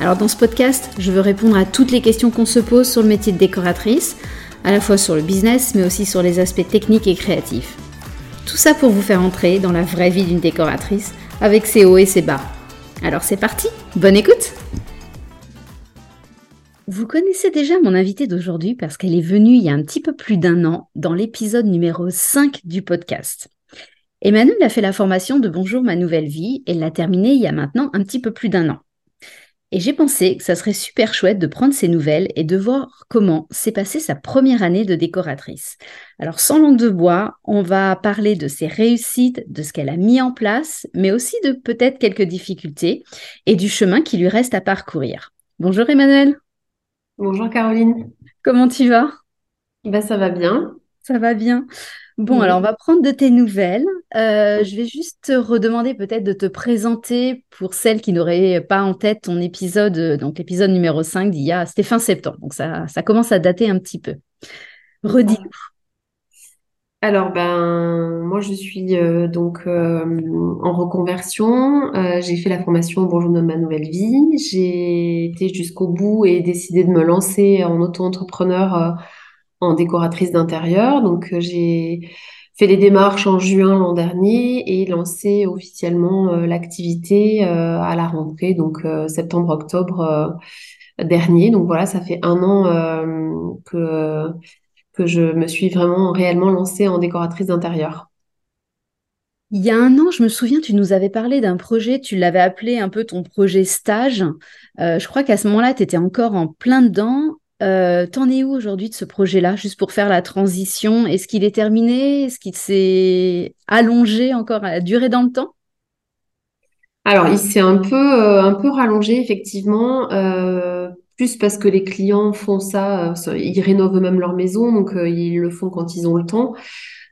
Alors dans ce podcast, je veux répondre à toutes les questions qu'on se pose sur le métier de décoratrice, à la fois sur le business, mais aussi sur les aspects techniques et créatifs. Tout ça pour vous faire entrer dans la vraie vie d'une décoratrice, avec ses hauts et ses bas. Alors c'est parti, bonne écoute Vous connaissez déjà mon invitée d'aujourd'hui parce qu'elle est venue il y a un petit peu plus d'un an dans l'épisode numéro 5 du podcast. Emmanuel a fait la formation de Bonjour ma nouvelle vie et l'a terminée il y a maintenant un petit peu plus d'un an. Et j'ai pensé que ça serait super chouette de prendre ces nouvelles et de voir comment s'est passée sa première année de décoratrice. Alors sans langue de bois, on va parler de ses réussites, de ce qu'elle a mis en place, mais aussi de peut-être quelques difficultés et du chemin qui lui reste à parcourir. Bonjour Emmanuel. Bonjour Caroline. Comment tu vas? Ben, Ça va bien. Ça va bien. Bon, alors on va prendre de tes nouvelles. Euh, je vais juste te redemander peut-être de te présenter pour celles qui n'auraient pas en tête ton épisode, euh, donc l'épisode numéro 5 d'il y a, c'était fin septembre, donc ça, commence à dater un petit peu. Redis-nous. Alors, ben, moi, je suis euh, donc en reconversion. j'ai fait la formation Bonjour de ma nouvelle vie. J'ai été jusqu'au bout et décidé de me lancer en auto-entrepreneur en décoratrice d'intérieur. Donc, j'ai fait les démarches en juin l'an dernier et lancé officiellement euh, l'activité euh, à la rentrée, donc septembre-octobre dernier. Donc voilà, ça fait un an que, que je me suis vraiment réellement lancée en décoratrice d'intérieur. Il y a un an, je me souviens, tu nous avais parlé d'un projet, tu l'avais appelé un peu ton projet stage. je crois qu'à ce moment-là, tu étais encore en plein dedans. Euh, T'en es où aujourd'hui de ce projet-là, juste pour faire la transition? Est-ce qu'il est terminé? Est-ce qu'il s'est allongé encore, à duré dans le temps? Alors, il s'est un peu, euh, rallongé, effectivement, euh, plus parce que les clients font ça, ils rénovent même leur maison, donc ils le font quand ils ont le temps.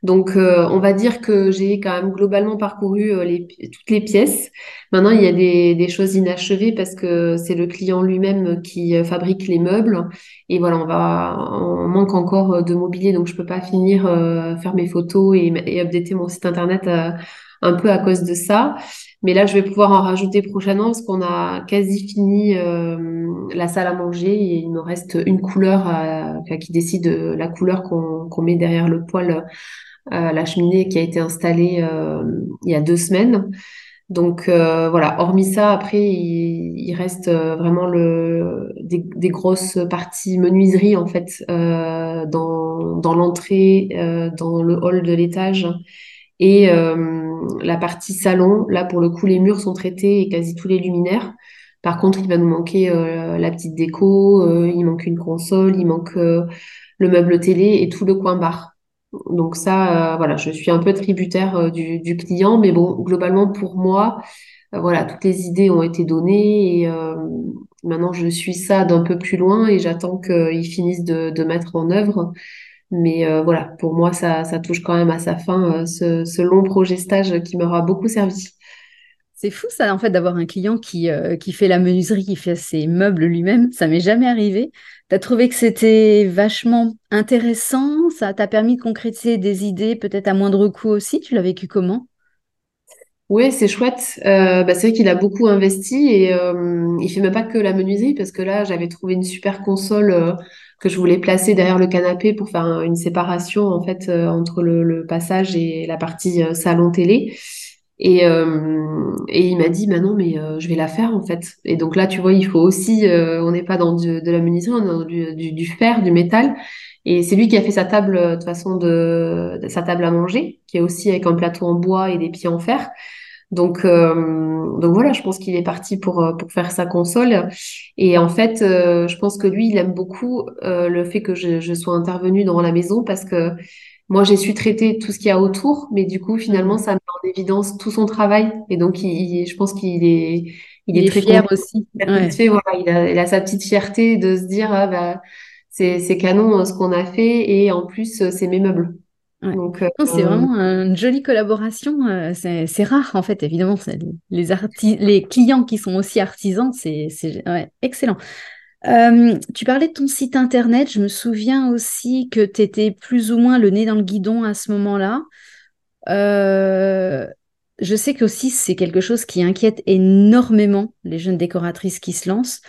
Donc, euh, on va dire que j'ai quand même globalement parcouru euh, les, toutes les pièces. Maintenant, il y a des, des choses inachevées parce que c'est le client lui-même qui euh, fabrique les meubles. Et voilà, on va, on manque encore de mobilier, donc je peux pas finir faire mes photos et, et updater mon site internet un peu à cause de ça. Mais là, je vais pouvoir en rajouter prochainement parce qu'on a quasi fini la salle à manger et il nous reste une couleur qui décide la couleur qu'on met derrière le poêle euh, la cheminée qui a été installée euh, il y a deux semaines. Donc euh, voilà, hormis ça, après, il, reste vraiment le, des, grosses parties menuiserie en fait dans, dans l'entrée, dans le hall de l'étage. Et la partie salon, là pour le coup, les murs sont traités et quasi tous les luminaires. Par contre, il va nous manquer la petite déco, il manque une console, il manque le meuble télé et tout le coin bar. Donc ça, euh, voilà, je suis un peu tributaire euh, du, client, mais bon, globalement pour moi, euh, voilà, toutes les idées ont été données et maintenant je suis ça d'un peu plus loin et j'attends qu'ils finissent de, mettre en œuvre. Mais voilà, pour moi, ça, ça touche quand même à sa fin ce, ce long projet stage qui m'aura beaucoup servi. C'est fou ça en fait d'avoir un client qui, qui fait la menuiserie, qui fait ses meubles lui-même. Ça m'est jamais arrivé. Tu as trouvé que c'était vachement intéressant? Ça t'a permis de concrétiser des idées peut-être à moindre coût aussi? Tu l'as vécu comment? Oui, c'est chouette. Euh, bah, c'est vrai qu'il a beaucoup investi et euh, il fait même pas que la menuiserie parce que là, j'avais trouvé une super console euh, que je voulais placer derrière le canapé pour faire une séparation en fait euh, entre le, le, passage et la partie salon télé. Et, euh, et il m'a dit, bah non, mais euh, je vais la faire en fait. Et donc là, tu vois, il faut aussi, euh, on n'est pas dans du, de la menuiserie, on est dans du, du, du fer, du métal. Et c'est lui qui a fait sa table de façon de, sa table à manger, qui est aussi avec un plateau en bois et des pieds en fer. Donc, donc voilà, je pense qu'il est parti pour pour faire sa console. Et en fait, je pense que lui, il aime beaucoup le fait que je, je sois intervenue dans la maison parce que moi, j'ai su traiter tout ce qu'il y a autour, mais du coup, finalement, ça met en évidence tout son travail. Et donc, il, je pense qu'il est, il, est, très fier aussi. Voilà, il, a, il, a, sa petite fierté de se dire, ah, bah, c'est canon ce qu'on a fait et en plus, c'est mes meubles. Donc, euh, c'est vraiment une jolie collaboration. Euh, c'est rare, en fait, évidemment. Les, les clients qui sont aussi artisans, c'est excellent. Euh, tu parlais de ton site internet. Je me souviens aussi que tu étais plus ou moins le nez dans le guidon à ce moment-là. je sais qu'aussi, c'est quelque chose qui inquiète énormément les jeunes décoratrices qui se lancent.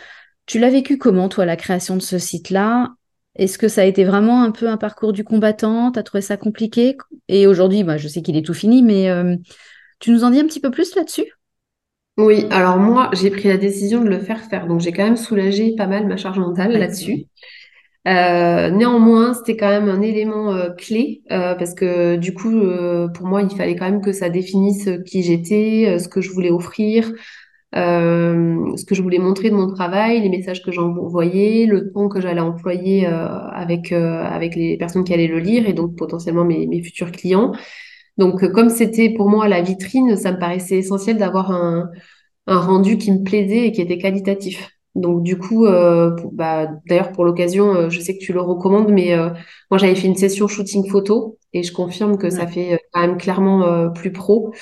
Tu l'as vécu comment, toi, la création de ce site-là? Est-ce que ça a été vraiment un peu un parcours du combattant? Tu as trouvé ça compliqué? Et aujourd'hui, bah, je sais qu'il est tout fini, mais euh, tu nous en dis un petit peu plus là-dessus? Oui, alors moi, j'ai pris la décision de le faire faire. Donc, j'ai quand même soulagé pas mal ma charge mentale là-dessus. Euh, néanmoins, c'était quand même un élément euh, clé parce que du coup, pour moi, il fallait quand même que ça définisse qui j'étais, ce que je voulais offrir, euh, ce que je voulais montrer de mon travail, les messages que j'envoyais, le ton que j'allais employer euh, avec euh, avec les personnes qui allaient le lire et donc potentiellement mes, mes futurs clients. Donc comme c'était pour moi la vitrine, ça me paraissait essentiel d'avoir un, un rendu qui me plaisait et qui était qualitatif. Donc du coup, euh, bah, d'ailleurs pour l'occasion, je sais que tu le recommandes, mais moi j'avais fait une session shooting photo et je confirme que ça fait quand même clairement plus pro.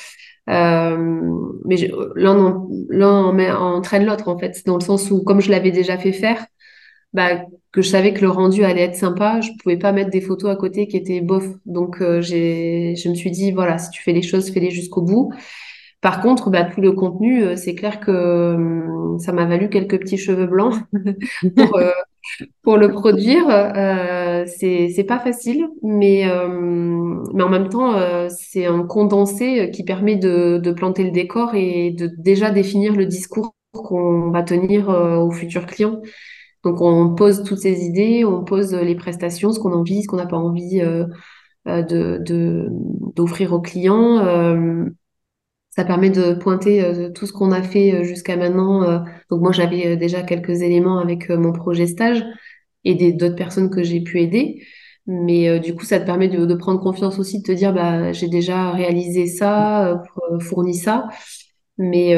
Euh, mais l'un l'un entraîne l'autre en fait, dans le sens où comme je l'avais déjà fait faire, bah, que je savais que le rendu allait être sympa, je pouvais pas mettre des photos à côté qui étaient bof. Donc euh, j'ai, je me suis dit voilà, si tu fais les choses, fais-les jusqu'au bout. Par contre, bah, tout le contenu, euh, c'est clair que hum, ça m'a valu quelques petits cheveux blancs pour, euh, pour le produire. Euh, c'est c'est pas facile, mais euh, mais en même temps, c'est un condensé qui permet de de planter le décor et de déjà définir le discours qu'on va tenir aux futurs clients. Donc on pose toutes ces idées, on pose les prestations, ce qu'on a envie, ce qu'on n'a pas envie de de d'offrir aux clients. Ça permet de pointer euh, tout ce qu'on a fait euh, jusqu'à maintenant. Euh. Donc moi, j'avais déjà quelques éléments avec mon projet stage et d'autres personnes que j'ai pu aider. Mais du coup, ça te permet de, prendre confiance aussi, de te dire, bah, j'ai déjà réalisé ça, fourni ça. Mais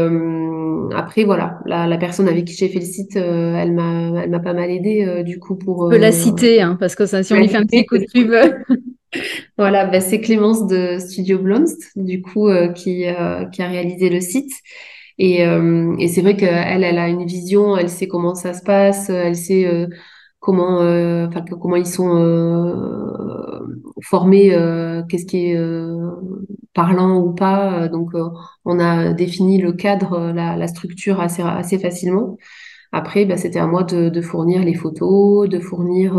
après, voilà, la, personne avec qui j'ai fait le site, elle m'a, elle m'a pas mal aidé du coup pour. On peut la citer, hein, parce que ça, si on lui fait un petit coup de pub. Voilà, bah, c'est Clémence de Studio Blomst, du coup, euh, qui, euh, qui a réalisé le site. Et, euh, et c'est vrai qu'elle, elle a une vision, elle sait comment ça se passe, elle sait comment, enfin, comment ils sont formés, qu'est-ce qui est parlant ou pas. Donc, on a défini le cadre, la, la structure assez, assez facilement. Après, bah, c'était à moi de, de, fournir les photos, de fournir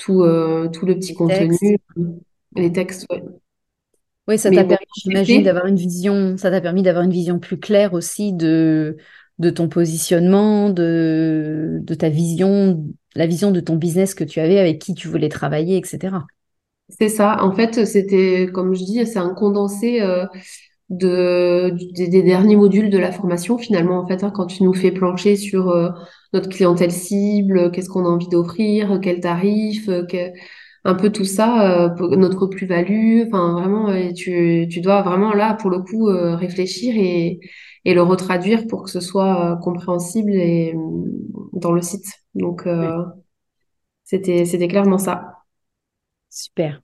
tout, euh, tout le petit contenu, les textes. Oui, ça t'a permis, j'imagine, d'avoir une vision, ça t'a permis d'avoir une vision plus claire aussi de, de ton positionnement, de, de ta vision, la vision de ton business que tu avais, avec qui tu voulais travailler, etc. C'est ça. En fait, c'était, comme je dis, c'est un condensé euh, de, des, derniers modules de la formation, finalement, en fait, hein, quand tu nous fais plancher sur euh, notre clientèle cible, qu'est-ce qu'on a envie d'offrir, quel tarif, euh, un peu tout ça, euh, notre plus-value. Enfin, vraiment, tu, tu dois vraiment là, pour le coup, réfléchir et, et le retraduire pour que ce soit compréhensible et dans le site. Donc, c'était, c'était clairement ça. Super.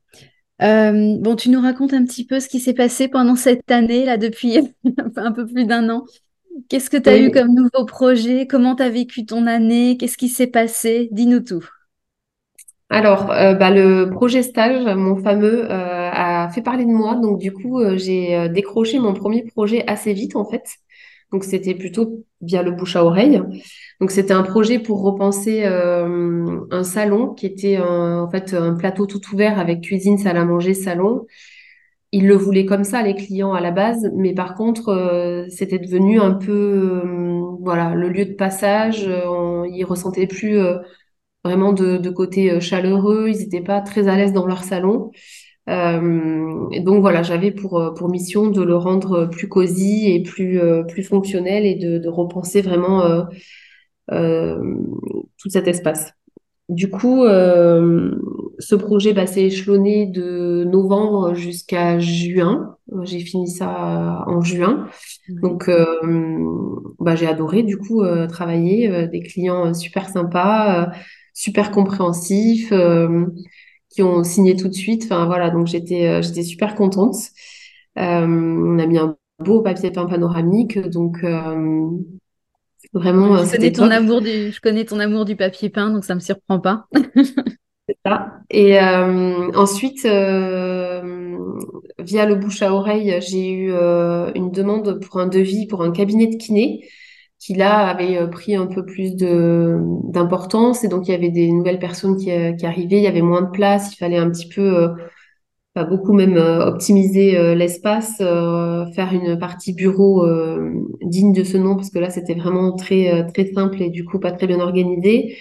Euh, bon, tu nous racontes un petit peu ce qui s'est passé pendant cette année, là, depuis un peu plus d'un an. Qu'est-ce que tu as eu comme nouveau projet? Comment tu as vécu ton année? Qu'est-ce qui s'est passé? Dis-nous tout. Alors, euh, bah, le projet stage, mon fameux, euh, a fait parler de moi. Donc, du coup, j'ai décroché mon premier projet assez vite, en fait. Donc, c'était plutôt via le bouche à oreille. Donc c'était un projet pour repenser euh, un salon qui était en fait un plateau tout ouvert avec cuisine, salle à manger, salon. Ils le voulaient comme ça les clients à la base, mais par contre euh, c'était devenu un peu euh, voilà le lieu de passage. On, ils ressentaient plus vraiment de, de, côté chaleureux. Ils n'étaient pas très à l'aise dans leur salon. et donc voilà, j'avais pour, pour mission de le rendre plus cosy et plus, plus fonctionnel et de, de repenser vraiment euh, tout cet espace. du coup, euh, ce projet bah, s'est échelonné de novembre jusqu'à juin. J'ai fini ça en juin. Donc, euh, bah, j'ai adoré du coup euh, travailler. des clients super sympas, super compréhensifs, qui ont signé tout de suite. Enfin voilà, donc j'étais j'étais super contente. on a mis un beau papier peint panoramique, donc Vraiment, je connais ton amour du, je connais ton amour du papier peint, donc ça me surprend pas. C'est ça. Et euh, ensuite, euh, via le bouche à oreille, j'ai eu euh, une demande pour un devis pour un cabinet de kiné qui là avait pris un peu plus de d'importance et donc il y avait des nouvelles personnes qui, qui arrivaient, il y avait moins de place, il fallait un petit peu beaucoup même euh, optimiser euh, l'espace, euh, faire une partie bureau digne de ce nom parce que là c'était vraiment très très simple et du coup pas très bien organisé.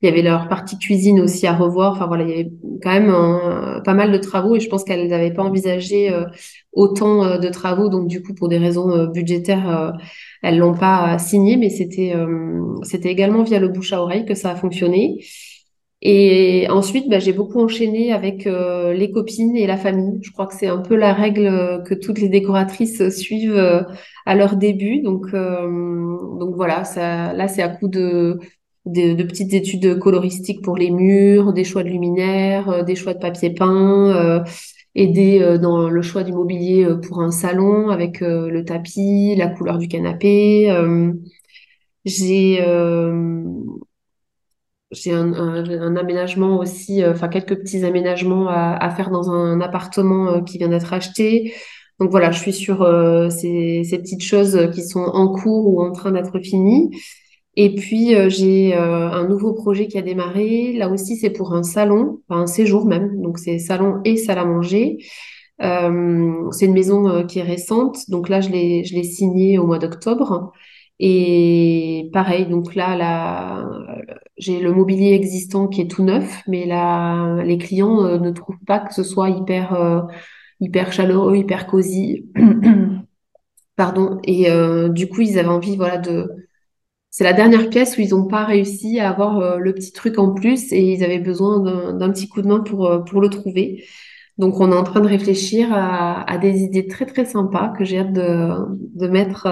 Il y avait leur partie cuisine aussi à revoir. Enfin voilà, il y avait quand même pas mal de travaux et je pense qu'elles n'avaient pas envisagé autant de travaux. Donc du coup, pour des raisons budgétaires, elles l'ont pas signé, mais c'était c'était également via le bouche à oreille que ça a fonctionné. Et ensuite, bah, j'ai beaucoup enchaîné avec euh, les copines et la famille. Je crois que c'est un peu la règle euh, que toutes les décoratrices suivent euh, à leur début. Donc, donc voilà, ça, là, c'est à coup de, de, petites études coloristiques pour les murs, des choix de luminaires, des choix de papier peint, aider dans le choix du mobilier pour un salon avec le tapis, la couleur du canapé. j'ai un, aménagement aussi, euh, enfin quelques petits aménagements à, faire dans un appartement euh, qui vient d'être acheté. Donc voilà, je suis sur euh, ces, petites choses qui sont en cours ou en train d'être finies. Et puis j'ai un nouveau projet qui a démarré. Là aussi, c'est pour un salon, un séjour même. Donc c'est salon et salle à manger. Euh, c'est une maison qui est récente. Donc là, je l'ai je l'ai signé au mois d'octobre. Et pareil, donc là, là j'ai le mobilier existant qui est tout neuf, mais là, les clients euh, ne trouvent pas que ce soit hyper, euh, hyper chaleureux, hyper cosy. Pardon. Et euh, du coup, ils avaient envie, voilà, de. C'est la dernière pièce où ils n'ont pas réussi à avoir le petit truc en plus et ils avaient besoin d'un petit coup de main pour, pour le trouver. Donc, on est en train de réfléchir à, à des idées très, très sympas que j'ai hâte de, de mettre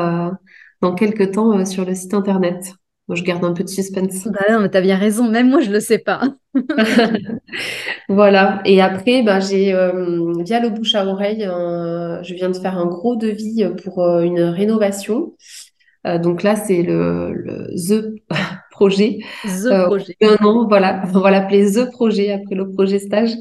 dans quelques temps sur le site internet. Moi, je garde un peu de suspense. Bah non, mais t'as bien raison. Même moi, je le sais pas. voilà. Et après, bah, j'ai euh, via le bouche à oreille, je viens de faire un gros devis pour euh, une rénovation. Euh, donc là, c'est le, le, The projet. The projet. An, voilà. On va l'appeler The projet après le projet stage.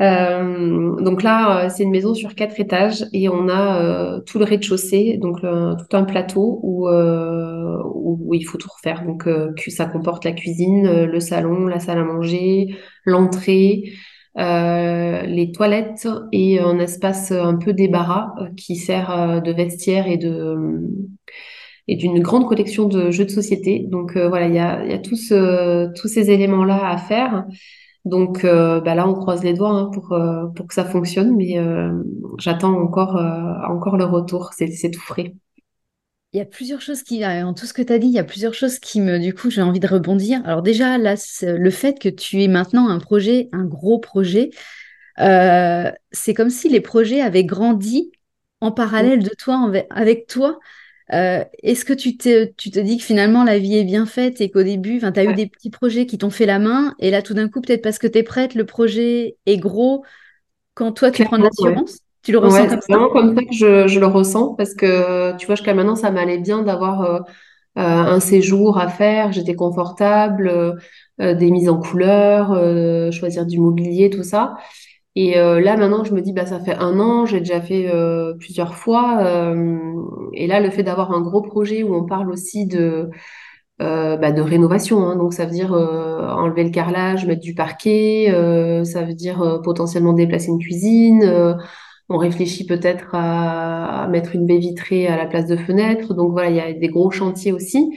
Euh, donc là, euh, c'est une maison sur quatre étages et on a euh, tout le rez-de-chaussée, donc tout un plateau où, où, il faut tout refaire. Donc ça comporte la cuisine, le salon, la salle à manger, l'entrée, les toilettes et un espace un peu débarras qui sert de vestiaire et de et d'une grande collection de jeux de société. Donc voilà, il y a, y a tous, tous ces éléments-là à faire. Donc euh, bah là, on croise les doigts hein, pour, euh, pour que ça fonctionne, mais euh, j'attends encore, encore le retour. C'est tout frais. Il y a plusieurs choses qui, en tout ce que tu as dit, il y a plusieurs choses qui me, du coup, j'ai envie de rebondir. Alors déjà, là, le fait que tu aies maintenant un projet, un gros projet, c'est comme si les projets avaient grandi en parallèle de toi, avec toi. Euh, est-ce que tu te, tu te dis que finalement la vie est bien faite et qu'au début, tu as eu des petits projets qui t'ont fait la main et là tout d'un coup, peut-être parce que tu es prête, le projet est gros, quand toi tu prends de l'assurance Tu le ressens comme ça? vraiment comme ça que je, je, le ressens parce que tu vois, jusqu'à maintenant, ça m'allait bien d'avoir euh, euh, un séjour à faire, j'étais confortable, des mises en couleur, choisir du mobilier, tout ça. Et euh, là, maintenant, je me dis, bah, ça fait un an, j'ai déjà fait euh, plusieurs fois. Euh, et là, le fait d'avoir un gros projet où on parle aussi de, bah, de rénovation, hein, donc ça veut dire enlever le carrelage, mettre du parquet, ça veut dire potentiellement déplacer une cuisine. on réfléchit peut-être à, à, mettre une baie vitrée à la place de fenêtre. Donc voilà, il y a des gros chantiers aussi.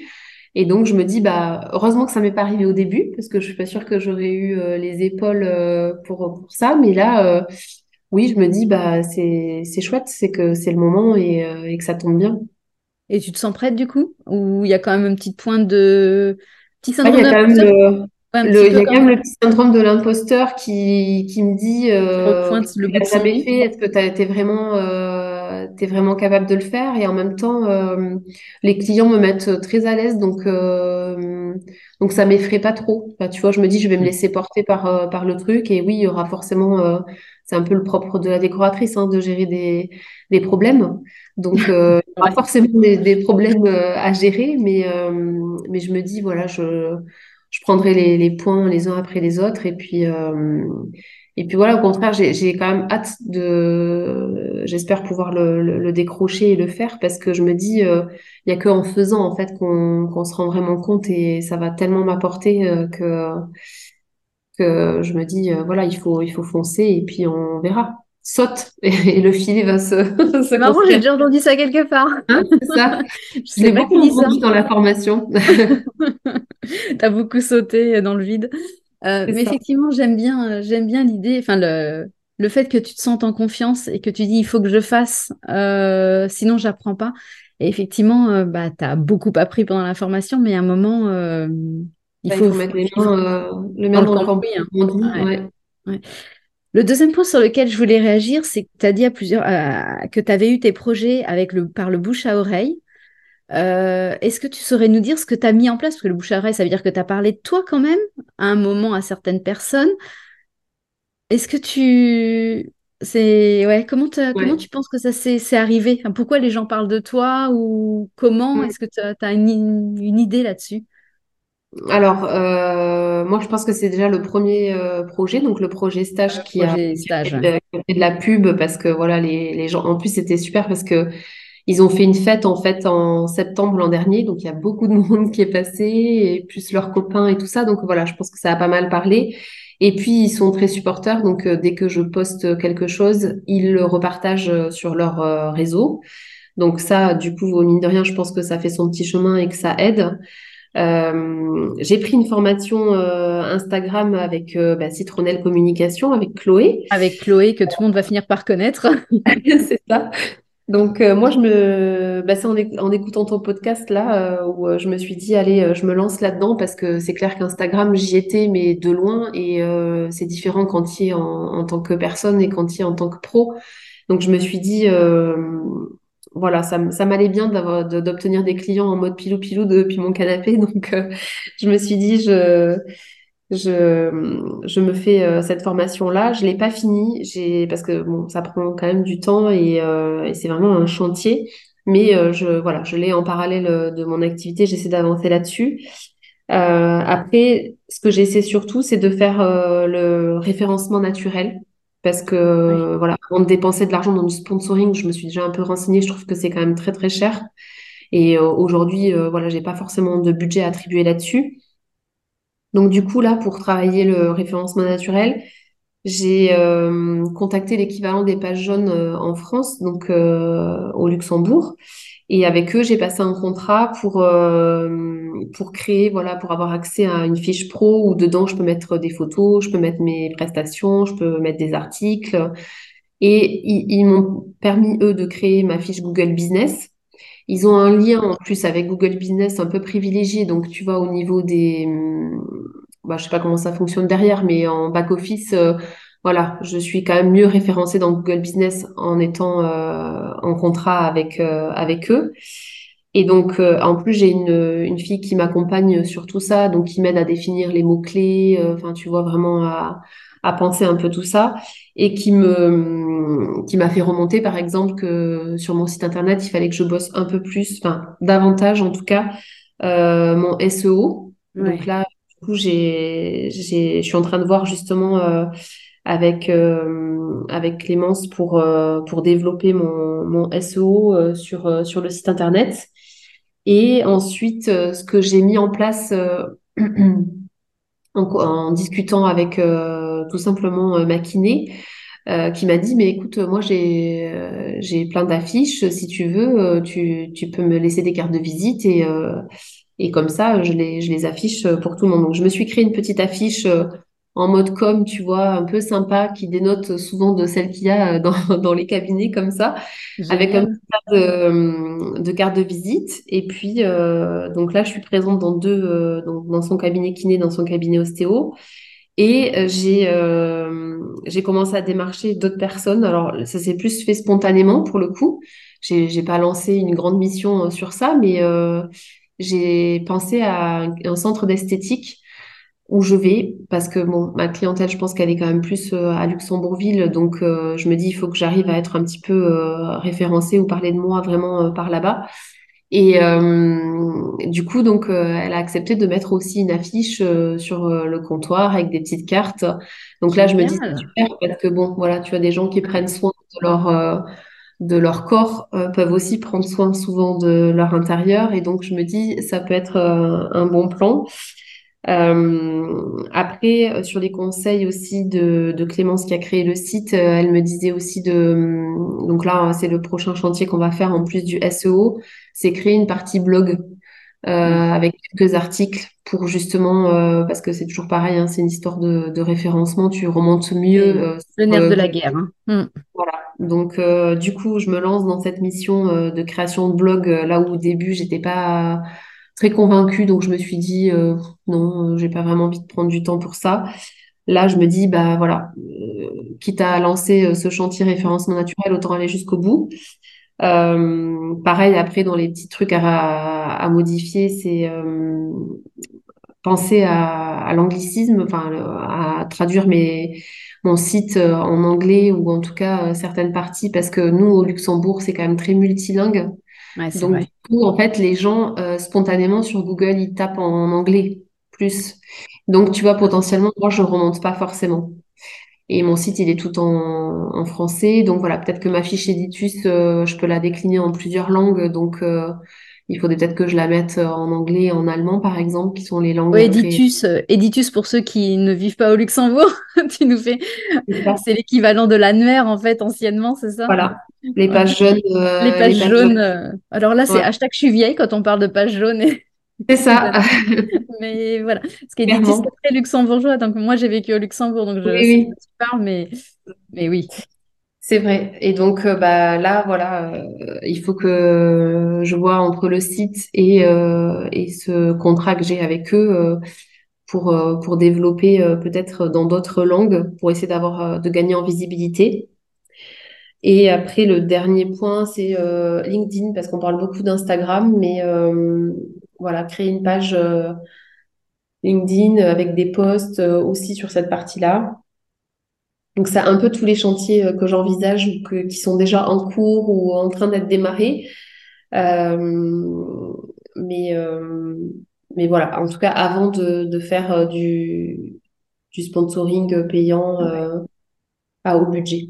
Et donc, je me dis, bah, heureusement que ça m'est pas arrivé au début, parce que je suis pas sûre que j'aurais eu euh, les épaules euh, pour, pour ça. Mais là, euh, oui, je me dis, bah, c'est, c'est chouette, c'est que c'est le moment et, et, que ça tombe bien. Et tu te sens prête du coup? Ou il y a quand même un petit point de. Petit syndrome il y a quand même le petit syndrome de l'imposteur qui, qui me dit euh, le bout jamais fait, est-ce que tu es vraiment, euh, es vraiment capable de le faire Et en même temps, euh, les clients me mettent très à l'aise, donc, euh, donc ça m'effraie pas trop. tu vois, je me dis, je vais me mm. laisser porter par, euh, par le truc. Et oui, il y aura forcément, euh, c'est un peu le propre de la décoratrice, hein, de gérer des, des problèmes. Donc, il y aura forcément des, des problèmes à gérer, mais, mais je me dis, voilà, je je prendrai les, les, points les uns après les autres. Et puis, euh, et puis voilà, au contraire, j'ai quand même hâte de, j'espère pouvoir le, le, décrocher et le faire parce que je me dis, euh, il n'y a que en faisant en fait qu'on qu'on se rend vraiment compte et ça va tellement m'apporter euh, que que je me dis, voilà, il faut il faut foncer et puis on verra saute et, le filet va se. C'est marrant, j'ai déjà entendu ça quelque part. Hein, c'est ça. je l'ai beaucoup entendu dans la formation. tu as beaucoup sauté dans le vide. Euh, mais effectivement, j'aime bien, j'aime bien l'idée, enfin le, le fait que tu te sentes en confiance et que tu dis il faut que je fasse, euh, sinon j'apprends pas. Et effectivement, euh, bah, tu as beaucoup appris pendant la formation, mais à un moment, il, bah, faut, mettre les mains, le dans, le cambouis. Hein. Ouais. Le deuxième point sur lequel je voulais réagir, c'est que tu as dit à plusieurs que tu avais eu tes projets avec le, par le bouche à oreille. Euh, est-ce que tu saurais nous dire ce que tu as mis en place? Parce que le bouche à oreille, ça veut dire que tu as parlé de toi quand même, à un moment, à certaines personnes. Est-ce que tu. C'est ouais, comment, comment tu penses que ça s'est arrivé? Pourquoi les gens parlent de toi ou comment? Est-ce que tu as, une idée là-dessus? Alors, euh, moi, je pense que c'est déjà le premier euh, projet, donc le projet stage qui a, stage, fait, de la pub parce que voilà, les, les gens. En plus, c'était super parce que ils ont fait une fête en fait en septembre l'an dernier, donc il y a beaucoup de monde qui est passé et plus leurs copains et tout ça. Donc voilà, je pense que ça a pas mal parlé. Et puis ils sont très supporters, donc euh, dès que je poste quelque chose, ils le repartagent sur leur réseau. Donc ça, du coup, au mine de rien, je pense que ça fait son petit chemin et que ça aide. Euh, j'ai pris une formation euh, Instagram avec euh, bah, Citronnelle Communication, avec Chloé. Avec Chloé, que tout le monde va finir par connaître. c'est ça. Donc moi, je me, bah, c'est en, écoutant ton podcast là où je me suis dit allez, je me lance là-dedans parce que c'est clair qu'Instagram j'y étais mais de loin et c'est différent quand il est en, tant que personne et quand il est en tant que pro. Donc je me suis dit voilà, ça, m'allait bien d'avoir d'obtenir des clients en mode pilou-pilou depuis mon canapé. Donc, euh, je me suis dit, je, je, je me fais euh, cette formation-là. Je l'ai pas finie, j'ai parce que bon, ça prend quand même du temps et, euh, et c'est vraiment un chantier. Mais je, voilà, je l'ai en parallèle de mon activité. J'essaie d'avancer là-dessus. après, ce que j'essaie surtout, c'est de faire le référencement naturel parce que voilà, avant de dépenser de l'argent dans du sponsoring, je me suis déjà un peu renseignée, je trouve que c'est quand même très très cher. Et euh, aujourd'hui, euh, voilà, j'ai pas forcément de budget attribué là-dessus. Donc du coup, là, pour travailler le référencement naturel, j'ai euh, contacté l'équivalent des pages jaunes en France, donc au Luxembourg. Et avec eux, j'ai passé un contrat pour, euh, pour créer, voilà, pour avoir accès à une fiche pro où dedans, je peux mettre des photos, je peux mettre mes prestations, je peux mettre des articles. Et ils, m'ont permis, eux, de créer ma fiche Google Business. Ils ont un lien en plus avec Google Business un peu privilégié. Donc, tu vois, au niveau des... Bah, je sais pas comment ça fonctionne derrière, mais en back-office... Euh, voilà, je suis quand même mieux référencée dans Google Business en étant euh, en contrat avec euh, avec eux. Et donc, euh, en plus, j'ai une, une fille qui m'accompagne sur tout ça, donc qui m'aide à définir les mots-clés, enfin, tu vois, vraiment à, à penser un peu tout ça, et qui me qui m'a fait remonter, par exemple, que sur mon site internet, il fallait que je bosse un peu plus, enfin, davantage en tout cas, mon SEO. Donc là, du coup, j'ai, j'ai, je suis en train de voir justement avec euh, avec Clémence pour euh, pour développer mon mon SEO euh, sur sur le site internet et ensuite ce que j'ai mis en place en, en, discutant avec tout simplement ma kiné qui m'a dit mais écoute moi j'ai j'ai plein d'affiches si tu veux tu tu peux me laisser des cartes de visite et et comme ça je les je les affiche pour tout le monde donc je me suis créé une petite affiche en mode com, tu vois, un peu sympa, qui dénote souvent de celle qu'il y a dans, dans les cabinets comme ça, avec un petit de, de carte de visite. Et puis, euh, donc là, je suis présente dans deux, euh, donc dans son cabinet kiné, dans son cabinet ostéo. Et euh, j'ai euh, j'ai commencé à démarcher d'autres personnes. Alors, ça s'est plus fait spontanément pour le coup. J'ai j'ai pas lancé une grande mission euh, sur ça, mais j'ai pensé à un, centre d'esthétique où je vais parce que bon, ma clientèle, je pense qu'elle est quand même plus à Luxembourgville, donc euh, je me dis il faut que j'arrive à être un petit peu référencée ou parler de moi vraiment par là-bas. Et euh, du coup, donc, euh, elle a accepté de mettre aussi une affiche euh, sur le comptoir avec des petites cartes. Donc là, je me dis c'est super parce que bon, voilà, tu as des gens qui prennent soin de leur de leur corps, euh, peuvent aussi prendre soin souvent de leur intérieur. Et donc, je me dis ça peut être euh, un bon plan. Euh, après, euh, sur les conseils aussi de, de Clémence qui a créé le site, euh, elle me disait aussi de, hum, donc là, c'est le prochain chantier qu'on va faire en plus du SEO, c'est créer une partie blog euh, Mm. avec quelques articles pour justement, euh, parce que c'est toujours pareil, hein, c'est une histoire de, de référencement, tu remontes mieux. Euh, le nerf euh, de la guerre. hein. Mm. voilà. Donc, euh, du coup, je me lance dans cette mission euh, de création de blog, euh, là où au début, j'étais pas très convaincue, donc je me suis dit euh, non, euh, j'ai pas vraiment envie de prendre du temps pour ça. Là, je me dis bah voilà, euh, quitte à lancer ce chantier référencement naturel, autant aller jusqu'au bout. Pareil, après, dans les petits trucs à, à modifier, c'est penser à, l'anglicisme, enfin à traduire mes, mon site en anglais ou en tout cas certaines parties, parce que nous, au Luxembourg, c'est quand même très multilingue. Ouais, Donc, vrai. du coup, en fait, les gens, euh, spontanément, sur Google, ils tapent en anglais plus. Donc, tu vois, potentiellement, moi, je remonte pas forcément. Et mon site, il est tout en, en français. Donc, voilà, peut-être que ma fiche Editus, euh, je peux la décliner en plusieurs langues. Donc, euh, il faudrait peut-être que je la mette euh, en anglais et en allemand, par exemple, qui sont les Ouais, langues. Editus, euh, Editus, pour ceux qui ne vivent pas au Luxembourg, tu nous fais, c'est l'équivalent de l'annuaire en fait anciennement, c'est ça? Voilà. Les Ouais. pages jaunes, Les euh, pages les pages jaunes. jaunes. Alors là, c'est Ouais. hashtag je suis vieille quand on parle de pages jaunes et, C'est ça. Mais voilà, parce qu'Editus, c'est très luxembourgeois. Donc moi, j'ai vécu au Luxembourg, donc Oui, je sais de quoi oui. tu parles, mais, mais oui. C'est vrai. Et donc, euh, bah, là, voilà, euh, il faut que je vois entre le site et, euh, ce contrat que j'ai avec eux pour, pour développer peut-être dans d'autres langues, pour essayer d'avoir, de gagner en visibilité. Et après, le dernier point, c'est LinkedIn, parce qu'on parle beaucoup d'Instagram, mais voilà, créer une page LinkedIn avec des posts aussi sur cette partie-là. Donc, c'est un peu tous les chantiers euh, que j'envisage ou que, qui sont déjà en cours ou en train d'être démarrés. Euh, mais, euh, mais voilà, en tout cas, avant de, de faire du, du sponsoring payant euh, à haut budget.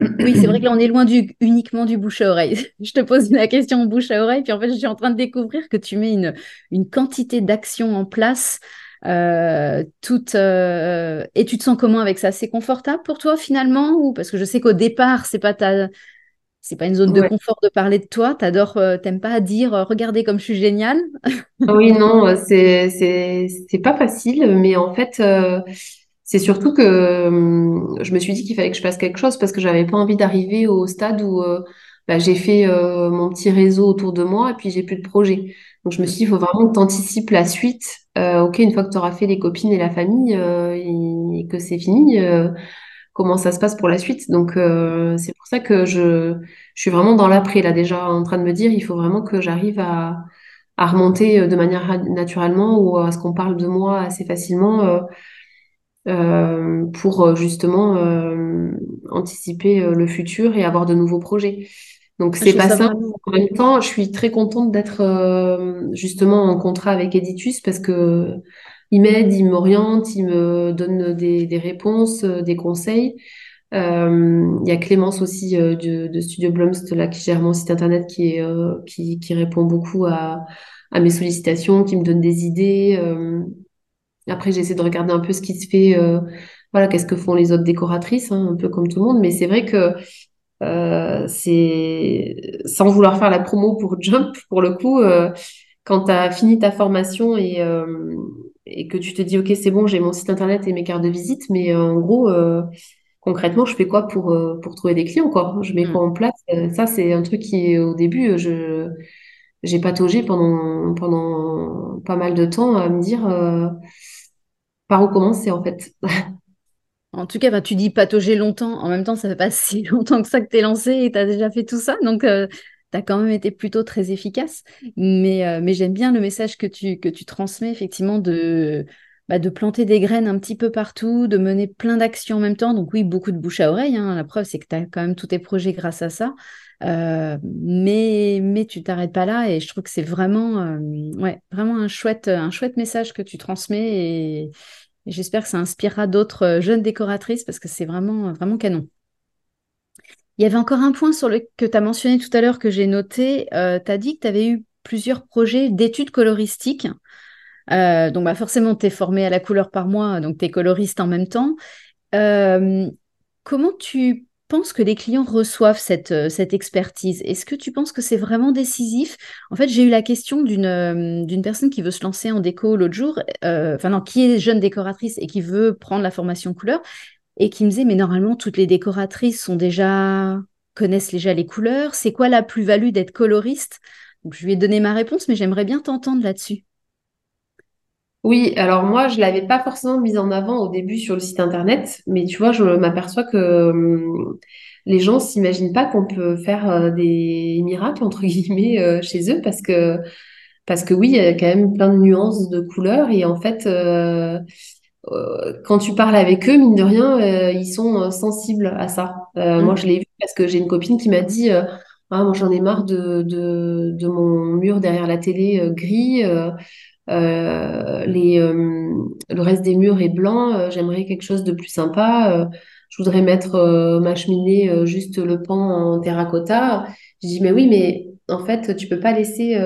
Oui, c'est vrai que là, on est loin du, uniquement du bouche à oreille. Je te pose la question bouche à oreille, puis en fait, je suis en train de découvrir que tu mets une, une quantité d'actions en place, euh, toute, euh, et tu te sens comment avec ça? C'est confortable pour toi finalement? Ou parce que je sais qu'au départ, c'est pas ta, c'est pas une zone de Ouais. confort de parler de toi. T'adores, euh, t'aimes pas dire, euh, regardez comme je suis géniale? Oui, non, euh, c'est c'est c'est pas facile, mais en fait, c'est surtout que euh, je me suis dit qu'il fallait que je fasse quelque chose parce que j'avais pas envie d'arriver au stade où bah, j'ai fait mon petit réseau autour de moi et puis j'ai plus de projet. Donc je me suis dit, il faut vraiment que tu anticipes la suite. Euh, ok, une fois que tu auras fait les copines et la famille euh, et que c'est fini, euh, comment ça se passe pour la suite? Donc euh, c'est pour ça que je je suis vraiment dans l'après là déjà en train de me dire, il faut vraiment que j'arrive à à remonter euh, de manière naturellement ou à ce qu'on parle de moi assez facilement euh, pour justement anticiper le futur et avoir de nouveaux projets. Donc Je c'est pas simple. vraiment. En même temps, je suis très contente d'être euh, justement en contrat avec Editus parce que il m'aide, il m'oriente, il me donne des, des réponses, euh, des conseils. Euh, il y a Clémence aussi euh, de, de Studio Blumst là qui gère mon site internet qui est euh, qui, qui répond beaucoup à, à mes sollicitations, qui me donne des idées. Euh, après j'essaie de regarder un peu ce qui se fait. euh, voilà, qu'est-ce que font les autres décoratrices, hein, un peu comme tout le monde. Mais c'est vrai que euh, c'est sans vouloir faire la promo pour Jump pour le coup. euh, quand tu as fini ta formation et, et que tu te dis, OK, c'est bon, j'ai mon site internet et mes cartes de visite, mais en gros, concrètement, je fais quoi pour, pour trouver des clients, quoi? Je mets quoi mm. en place? Ça, c'est un truc qui, au début, je j'ai pataugé pendant, pendant pas mal de temps à me dire par où commencer, en fait? En tout cas, bah, tu dis patauger longtemps. En même temps, ça fait pas si longtemps que ça que tu es lancé et tu as déjà fait tout ça. Donc, euh, tu as quand même été plutôt très efficace. Mais, euh, mais j'aime bien le message que tu, que tu transmets, effectivement, de, bah, de planter des graines un petit peu partout, de mener plein d'actions en même temps. Donc, oui, beaucoup de bouche à oreille. Hein. La preuve, c'est que tu as quand même tous tes projets grâce à ça. Euh, mais, mais tu t'arrêtes pas là et je trouve que c'est vraiment, ouais, vraiment un chouette, un chouette message que tu transmets et, j'espère que ça inspirera d'autres euh, jeunes décoratrices parce que c'est vraiment, euh, vraiment canon. Il y avait encore un point sur le que tu as mentionné tout à l'heure que j'ai noté. Euh, tu as dit que tu avais eu plusieurs projets d'études coloristiques. donc bah forcément, tu es formé à la couleur par mois, donc tu es coloriste en même temps. comment tu penses que les clients reçoivent cette, euh, cette expertise? Est-ce que tu penses que c'est vraiment décisif? En fait, j'ai eu la question d'une euh, personne qui veut se lancer en déco l'autre jour, euh, enfin non, qui est jeune décoratrice et qui veut prendre la formation couleur, et qui me disait, mais normalement, toutes les décoratrices déjà connaissent déjà les couleurs. C'est quoi la plus-value d'être coloriste? Je lui ai donné ma réponse, mais j'aimerais bien t'entendre là-dessus. Oui, alors moi, je l'avais pas forcément mise en avant au début sur le site internet, mais tu vois, je m'aperçois que hum, les gens s'imaginent pas qu'on peut faire euh, des miracles entre guillemets euh, chez eux parce que parce que oui, il y a quand même plein de nuances de couleurs et en fait, euh, quand tu parles avec eux, mine de rien, ils sont sensibles à ça. Moi, je l'ai vu parce que j'ai une copine qui m'a dit. Ah, moi j'en ai marre de, de, de, mon mur derrière la télé gris. Euh, les, euh, le reste des murs est blanc. Euh, j'aimerais quelque chose de plus sympa. je voudrais mettre ma cheminée juste le pan en terracotta. Je dis mais oui, mais en fait, tu peux pas laisser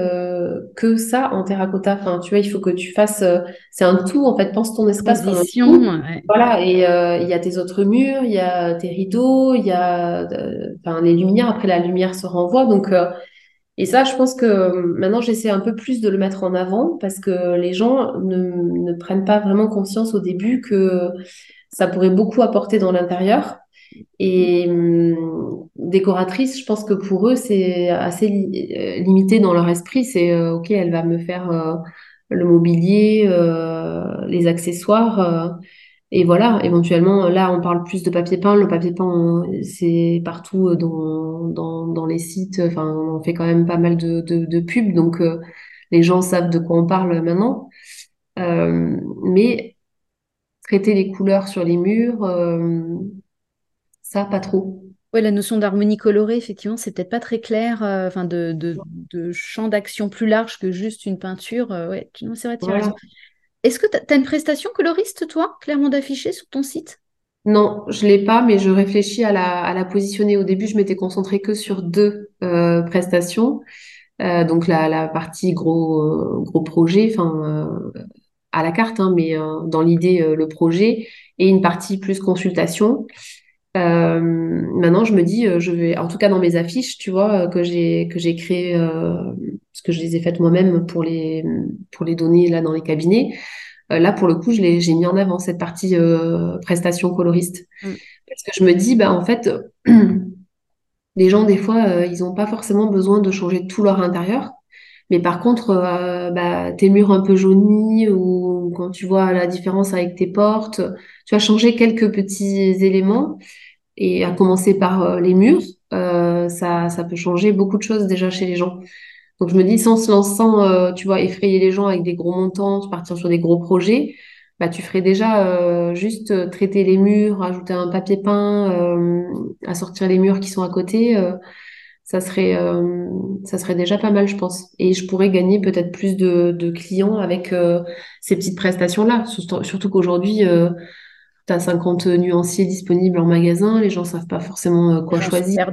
que ça en terracotta. Enfin, tu vois, il faut que tu fasses. c'est un tout. En fait, pense ton espace comme un tout. Voilà. Et il y a tes autres murs, il y a tes rideaux, il y a, enfin, les lumières. Après, la lumière se renvoie. Donc, et ça, je pense que euh, maintenant, j'essaie un peu plus de le mettre en avant parce que les gens ne, ne prennent pas vraiment conscience au début que ça pourrait beaucoup apporter dans l'intérieur. Et hum, décoratrice, je pense que pour eux, c'est assez euh, limité dans leur esprit. C'est euh, OK, elle va me faire le mobilier, les accessoires. Et voilà, éventuellement, là, on parle plus de papier peint. Le papier peint, c'est partout dans, dans, dans, les sites. Enfin, on fait quand même pas mal de, de, de pubs, donc euh, les gens savent de quoi on parle maintenant. Euh, mais traiter les couleurs sur les murs, euh, ça, pas trop. Oui, la notion d'harmonie colorée, effectivement, c'est peut-être pas très clair, enfin, de, de, de, champ d'action plus large que juste une peinture. ouais, c'est vrai, tu as raison. Est-ce que tu as une prestation coloriste, toi, clairement d'afficher sur ton site? Non, je l'ai pas, mais je réfléchis à la, positionner. Au début, je m'étais concentrée que sur deux euh, prestations. Euh, donc la, partie gros, euh, projet, enfin à la carte, hein, mais dans l'idée, le projet, et une partie plus consultation. maintenant, je me dis, je vais, en tout cas dans mes affiches, tu vois, que j'ai que j'ai créé parce que je les ai faites moi-même pour les, pour les donner là dans les cabinets. Euh, là, pour le coup, j'ai mis en avant cette partie euh, prestation coloriste. Mm. Parce que je me dis, bah, en fait, les gens, des fois, euh, ils n'ont pas forcément besoin de changer tout leur intérieur. Mais par contre, bah, tes murs un peu jaunis ou quand tu vois la différence avec tes portes, tu vas changer quelques petits éléments. Et à commencer par les murs, ça, ça peut changer beaucoup de choses déjà chez les gens. Donc je me dis, sans se lançant, euh, tu vois, effrayer les gens avec des gros montants, partir sur des gros projets, bah, tu ferais déjà euh, juste euh, traiter les murs, ajouter un papier peint, assortir les murs qui sont à côté. ça serait, ça serait déjà pas mal, je pense. Et je pourrais gagner peut-être plus de, de, clients avec ces petites prestations-là. Surtout, qu'aujourd'hui, tu as 50 nuanciers disponibles en magasin, les gens savent pas forcément euh, quoi choisir.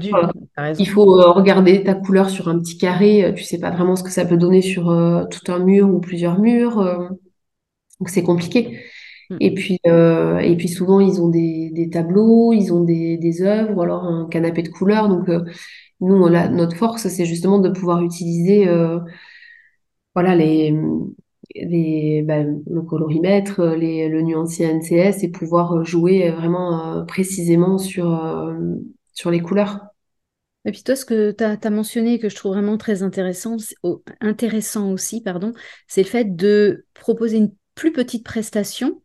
Il faut euh, regarder ta couleur sur un petit carré, euh, tu sais pas vraiment ce que ça peut donner sur tout un mur ou plusieurs murs. donc c'est compliqué. Mm. Et puis, et puis souvent, ils ont des, tableaux, ils ont des, des œuvres ou alors un canapé de couleurs. Donc, nous, notre force, c'est justement de pouvoir utiliser voilà, les, les, bah, le colorimètre, les, le nuancier NCS et pouvoir jouer vraiment euh, précisément sur, euh, sur les couleurs. Et puis toi, ce que tu as, mentionné que je trouve vraiment très intéressant, intéressant aussi, pardon, c'est le fait de proposer une plus petite prestation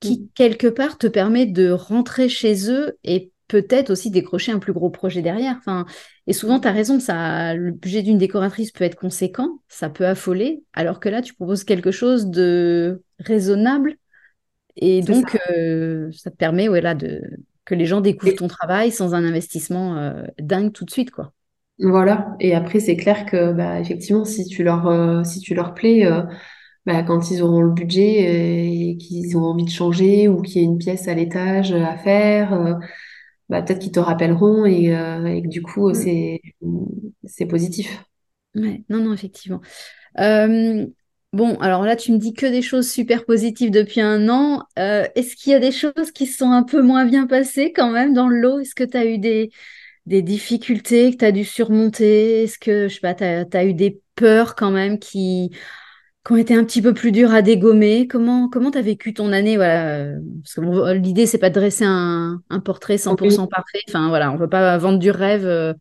qui, mm. quelque part, te permet de rentrer chez eux et peut-être aussi décrocher un plus gros projet derrière. Enfin, et souvent, tu as raison, ça, le budget d'une décoratrice peut être conséquent, ça peut affoler, alors que là, tu proposes quelque chose de raisonnable. Et donc, ça. Euh, ça. te permet voilà, de, que les gens découvrent ton travail sans un investissement euh, dingue tout de suite, quoi. Voilà. Et après, c'est clair que, bah, effectivement, si tu leur, euh, si tu leur plais, bah, quand ils auront le budget et qu'ils ont envie de changer ou qu'il y a une pièce à l'étage à faire, bah, peut-être qu'ils te rappelleront et, et que du coup, mm. c'est, c'est positif. Ouais, non, non, effectivement. Bon, alors là, tu me dis que des choses super positives depuis un an. Euh, est-ce qu'il y a des choses qui sont un peu moins bien passées quand même dans le lot? Est-ce que tu as eu des, des difficultés que tu as dû surmonter? Est-ce que, je sais pas, tu as, eu des peurs quand même qui, qui ont été un petit peu plus dures à dégommer Comment comment tu as vécu ton année voilà, Parce que l'idée, c'est pas de dresser un, un portrait 100% parfait. Enfin, voilà, on ne veut pas vendre du rêve. Euh,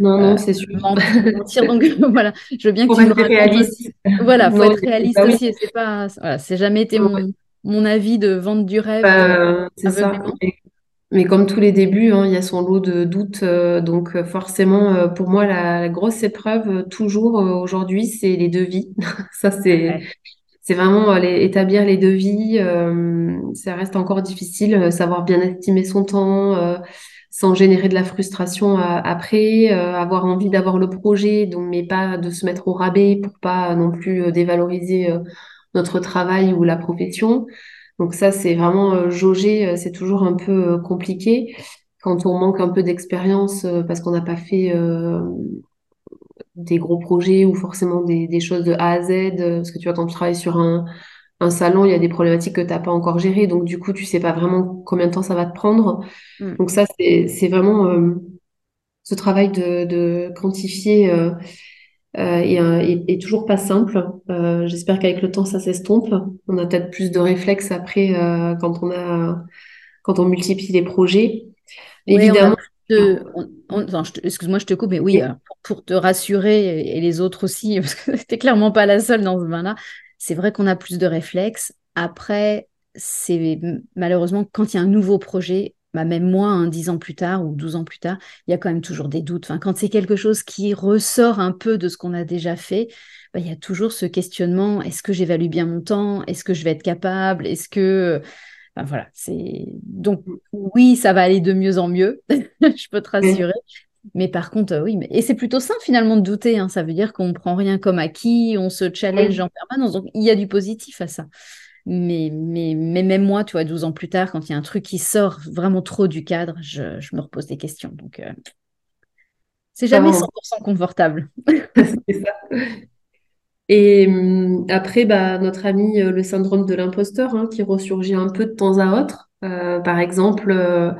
non, non, euh, c'est sûr. Mentir, donc voilà, je veux bien que tu me racontes. Réaliste. Voilà, faut être réaliste aussi. C'est pas, voilà, c'est jamais été mon, mon, avis de vendre du rêve. Bah, euh, c'est ça. Mais, comme tous les débuts, hein, il y a son lot de doutes. Euh, donc forcément, pour moi, la, grosse épreuve toujours aujourd'hui, c'est les devis. ça, c'est c'est vraiment établir les devis. ça reste encore difficile, savoir bien estimer son temps sans générer de la frustration euh, après, euh, avoir envie d'avoir le projet, donc mais pas de se mettre au rabais pour pas non plus euh, dévaloriser notre travail ou la profession. Donc ça, c'est vraiment jauger, c'est toujours un peu compliqué quand on manque un peu d'expérience parce qu'on n'a pas fait des gros projets ou forcément des, des, choses de A à Z. Parce que tu vois, quand tu travailles sur un, un salon, il y a des problématiques que tu n'as pas encore gérées, donc du coup, tu sais pas vraiment combien de temps ça va te prendre. Mm. Donc ça, c'est vraiment euh, ce travail de, quantifier euh, euh, et, toujours pas simple. J'espère qu'avec le temps, ça s'estompe. On a peut-être plus de réflexes après quand on a quand on multiplie les projets. Évidemment. Excuse-moi, je te coupe, mais oui, pour, te rassurer et les autres aussi, parce que n'étais clairement pas la seule dans ce bain-là, c'est vrai qu'on a plus de réflexes. Après, c'est malheureusement quand il y a un nouveau projet, bah même moi, hein, 10 ans plus tard ou 12 ans plus tard, il y a quand même toujours des doutes. Enfin, quand c'est quelque chose qui ressort un peu de ce qu'on a déjà fait, bah, il y a toujours ce questionnement est-ce que j'évalue bien mon temps? Est-ce que je vais être capable? Est-ce que. voilà, c'est. Donc, oui, ça va aller de mieux en mieux, je peux te rassurer. Mais par contre, euh, oui, mais... et c'est plutôt sain finalement de douter. Hein. Ça veut dire qu'on ne prend rien comme acquis, on se challenge en permanence. Donc il y a du positif à ça. Mais, mais, mais même moi, tu vois, 12 ans plus tard, quand il y a un truc qui sort vraiment trop du cadre, je, je me repose des questions. Donc euh, c'est jamais 100% confortable. c'est ça. Et hum, après, bah, notre ami, euh, le syndrome de l'imposteur, hein, qui ressurgit un peu de temps à autre. Euh, par exemple, euh,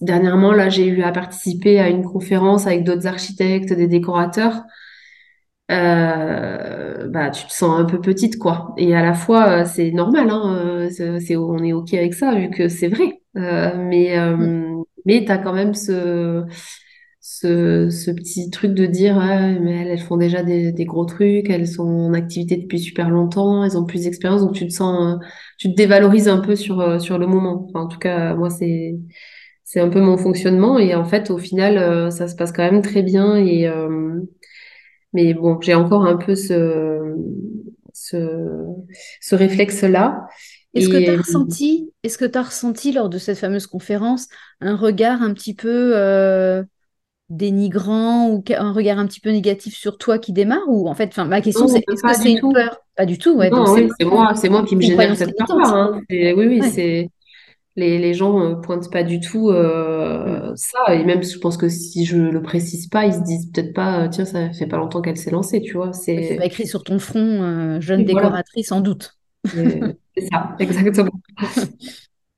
dernièrement, là, j'ai eu à participer à une conférence avec d'autres architectes, des décorateurs. Euh, bah, tu te sens un peu petite, quoi. Et à la fois, c'est normal, hein, c'est, on est OK avec ça, vu que c'est vrai. mais mm. mais tu as quand même ce, ce, ce, petit truc de dire, ah, mais elles, elles, font déjà des, des, gros trucs, elles sont en activité depuis super longtemps, elles ont plus d'expérience, donc tu te sens, tu te dévalorises un peu sur, euh, sur le moment. Enfin, en tout cas, moi, c'est, c'est un peu mon fonctionnement, et en fait, au final, euh, ça se passe quand même très bien, et, euh, mais bon, j'ai encore un peu ce, ce, ce réflexe-là. Est-ce que tu as ressenti, est-ce que tu as ressenti lors de cette fameuse conférence un regard un petit peu dénigrant ou un regard un petit peu négatif sur toi qui démarre ou en fait enfin ma question c'est est-ce que c'est une peur? Pas du tout ouais, c'est moi c'est moi qui me génère cette peur hein. oui oui c'est les, les gens ne euh, pointent pas du tout euh, mm. ça et même je pense que si je le précise pas ils se disent peut-être pas euh, tiens ça fait pas longtemps qu'elle s'est lancée tu vois c'est écrit sur ton front jeune décoratrice sans doute c'est ça exactement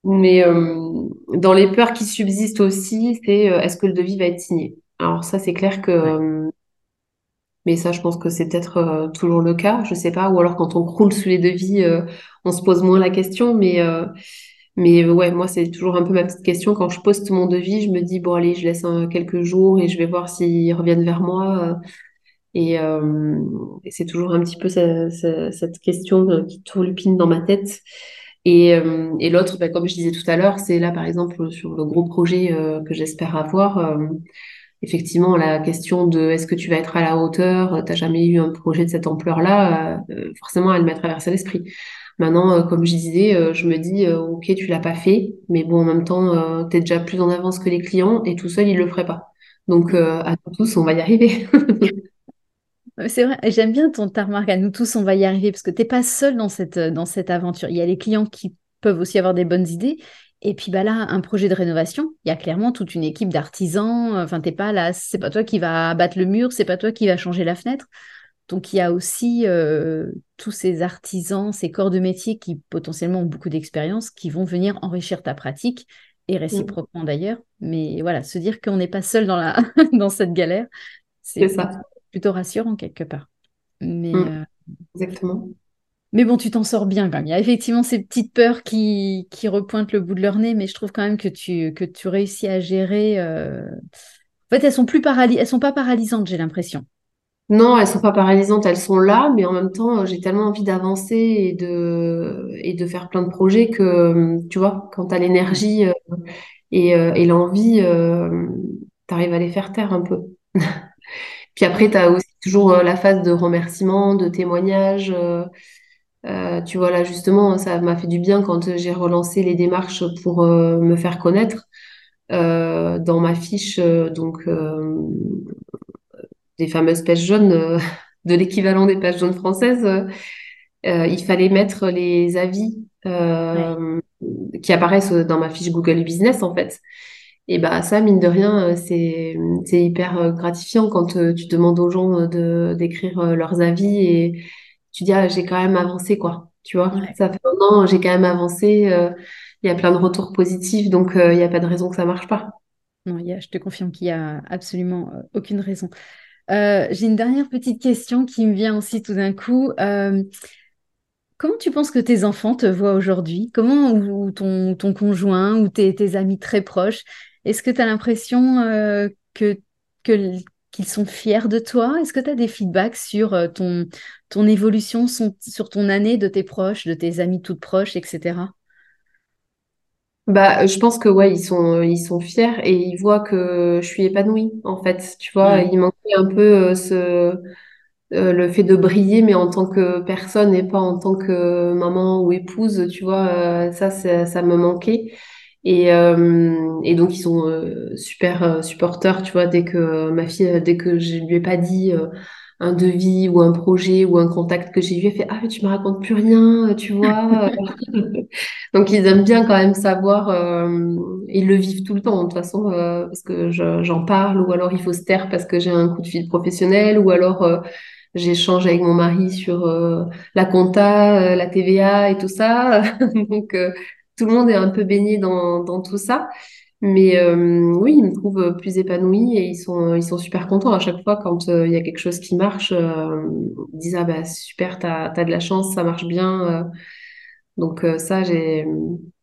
Mais euh, dans les peurs qui subsistent aussi, c'est est-ce que le devis va être signé? Alors ça, c'est clair que Mais ça, je pense que c'est peut-être toujours le cas, je sais pas. Ou alors quand on croule sous les devis, on se pose moins la question. Mais mais ouais, moi, c'est toujours un peu ma petite question. Quand je poste mon devis, je me dis, bon, allez, je laisse quelques jours et je vais voir s'ils reviennent vers moi. Et, et c'est toujours un petit peu cette question qui tourlupine dans ma tête. Et, euh, l'autre, ben, comme je disais tout à l'heure, c'est là, par exemple, sur le gros projet euh, que j'espère avoir, euh, effectivement, la question de est-ce que tu vas être à la hauteur, t'as jamais eu un projet de cette ampleur-là, forcément, elle m'a traversé l'esprit. Maintenant, comme je disais, je me dis, ok, tu l'as pas fait, mais bon, en même temps, tu es déjà plus en avance que les clients et tout seul, ils le feraient pas. Donc, à nous tous, on va y arriver. C'est vrai, j'aime bien ton ta remarque, à nous tous, on va y arriver, parce que tu n'es pas seul dans cette, aventure. Il y a les clients qui peuvent aussi avoir des bonnes idées. Et puis bah là, un projet de rénovation, il y a clairement toute une équipe d'artisans. Enfin, t'es pas là, c'est pas toi qui va battre le mur, c'est pas toi qui va changer la fenêtre. Donc il y a aussi euh, tous ces artisans, ces corps de métier qui potentiellement ont beaucoup d'expérience, qui vont venir enrichir ta pratique et mmh. réciproquement d'ailleurs. Mais voilà, se dire qu'on n'est pas seul dans, la dans cette galère, c'est plutôt rassurant quelque part. Mais, mm. euh, Exactement. Mais bon, tu t'en sors bien quand même. Il y a effectivement ces petites peurs qui, qui repointent le bout de leur nez, mais je trouve quand même que tu, que tu réussis à gérer. Euh, en fait, elles sont plus paraly... elles sont pas paralysantes, j'ai l'impression. Non, elles sont pas paralysantes, elles sont là, mais en même temps, j'ai tellement envie d'avancer et de, et de faire plein de projets que, tu vois, quand tu as l'énergie euh, et, et l'envie, tu arrives à les faire taire un peu. Puis après, tu as aussi toujours euh, la phase de remerciement, de témoignage. Euh, euh, tu vois, là, justement, ça m'a fait du bien quand j'ai relancé les démarches pour me faire connaître. dans ma fiche, donc, des fameuses pages jaunes, de l'équivalent des pages jaunes françaises, il fallait mettre les avis qui apparaissent dans ma fiche Google Business, en fait. Et bah ça, mine de rien, euh, c'est hyper euh, gratifiant quand euh, tu demandes aux gens de d'écrire leurs avis et tu dis ah j'ai quand même avancé quoi. Tu vois, ça fait un an, j'ai quand même avancé. Il y a plein de retours positifs, donc il n'y a pas de raison que ça marche pas. Non, y a, je te confirme qu'il y a absolument aucune raison. J'ai une dernière petite question qui me vient aussi tout d'un coup. Comment tu penses que tes enfants te voient aujourd'hui? Comment ou ton, ton conjoint ou tes, amis très proches? Est-ce que tu as l'impression euh, que, qu'ils sont fiers de toi? Est-ce que tu as des feedbacks sur euh, ton, ton évolution, sur ton année de tes proches, de tes amis toutes proches, etc. Bah, je pense que ouais, ils sont, ils sont fiers et ils voient que je suis épanouie, en fait. Tu vois, il manquait un peu euh, ce, le fait de briller, mais en tant que personne et pas en tant que maman ou épouse, tu vois, ça, ça me manquait. Et, euh, et donc ils sont euh, super euh, supporters, tu vois, dès que ma fille, dès que je lui ai pas dit un devis ou un projet ou un contact que j'ai eu, elle fait ah mais tu me racontes plus rien, tu vois. donc ils aiment bien quand même savoir, ils le vivent tout le temps de toute façon parce que j'en parle ou alors il faut se taire parce que j'ai un coup de fil professionnel ou alors j'échange avec mon mari sur la compta, la TVA et tout ça. donc tout le monde est un peu baigné dans, dans tout ça. Mais euh, oui, ils me trouvent plus épanouie et ils sont, ils sont super contents à chaque fois quand euh, il y a quelque chose qui marche. Euh, ils disent Ah bah super, t'as, as de la chance, ça marche bien. donc ça, j'ai,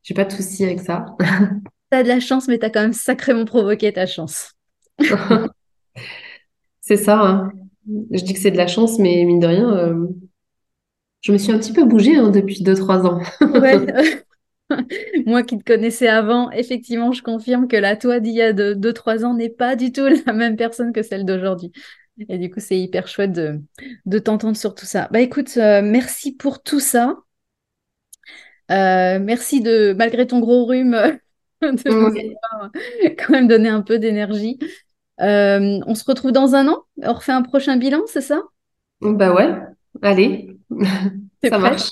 j'ai pas de souci avec ça. t'as de la chance, mais t'as quand même sacrément provoqué ta chance. c'est ça. Hein. Je dis que c'est de la chance, mais mine de rien, je me suis un petit peu bougée hein, depuis 2-3 ans. ouais. Moi qui te connaissais avant, effectivement, je confirme que la toi d'il y a 2-3 ans n'est pas du tout la même personne que celle d'aujourd'hui. Et du coup, c'est hyper chouette de, de t'entendre sur tout ça. Bah écoute, euh, merci pour tout ça. Euh, merci de, malgré ton gros rhume, de nous quand même donner un peu d'énergie. Euh, on se retrouve dans un an On refait un prochain bilan, c'est ça? Bah ouais, allez, ça marche.